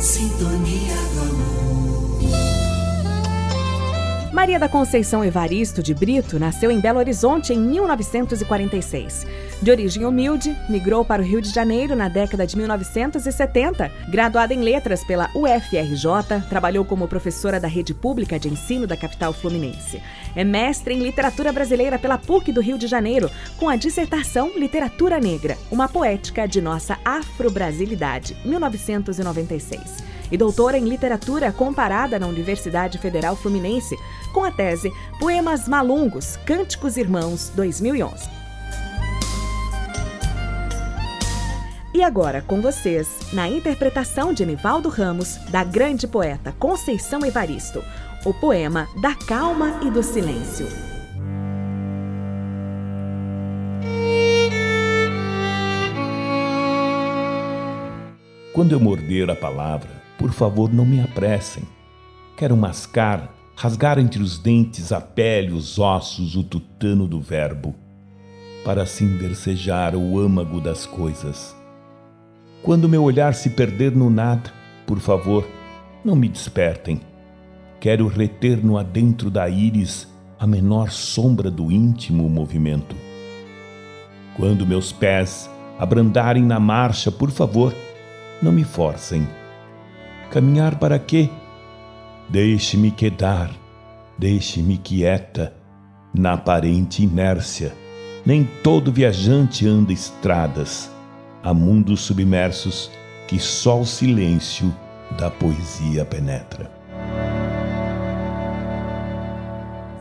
Sintonia do Maria da Conceição Evaristo de Brito nasceu em Belo Horizonte em 1946. De origem humilde, migrou para o Rio de Janeiro na década de 1970. Graduada em letras pela UFRJ, trabalhou como professora da rede pública de ensino da capital fluminense. É mestre em literatura brasileira pela PUC do Rio de Janeiro, com a dissertação Literatura Negra, uma poética de nossa afro-brasilidade, 1996 e doutora em literatura comparada na Universidade Federal Fluminense, com a tese Poemas Malungos, Cânticos Irmãos, 2011. E agora com vocês, na interpretação de Nivaldo Ramos, da grande poeta Conceição Evaristo, o poema Da Calma e do Silêncio. Quando eu morder a palavra, por favor, não me apressem. Quero mascar, rasgar entre os dentes a pele, os ossos, o tutano do verbo, para assim versejar o âmago das coisas. Quando meu olhar se perder no nada, por favor, não me despertem. Quero reter no adentro da íris a menor sombra do íntimo movimento. Quando meus pés abrandarem na marcha, por favor, não me forcem Caminhar para quê? Deixe-me quedar, deixe-me quieta, na aparente inércia. Nem todo viajante anda estradas. Há mundos submersos que só o silêncio da poesia penetra.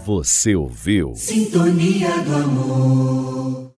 Você ouviu? Sintonia do amor.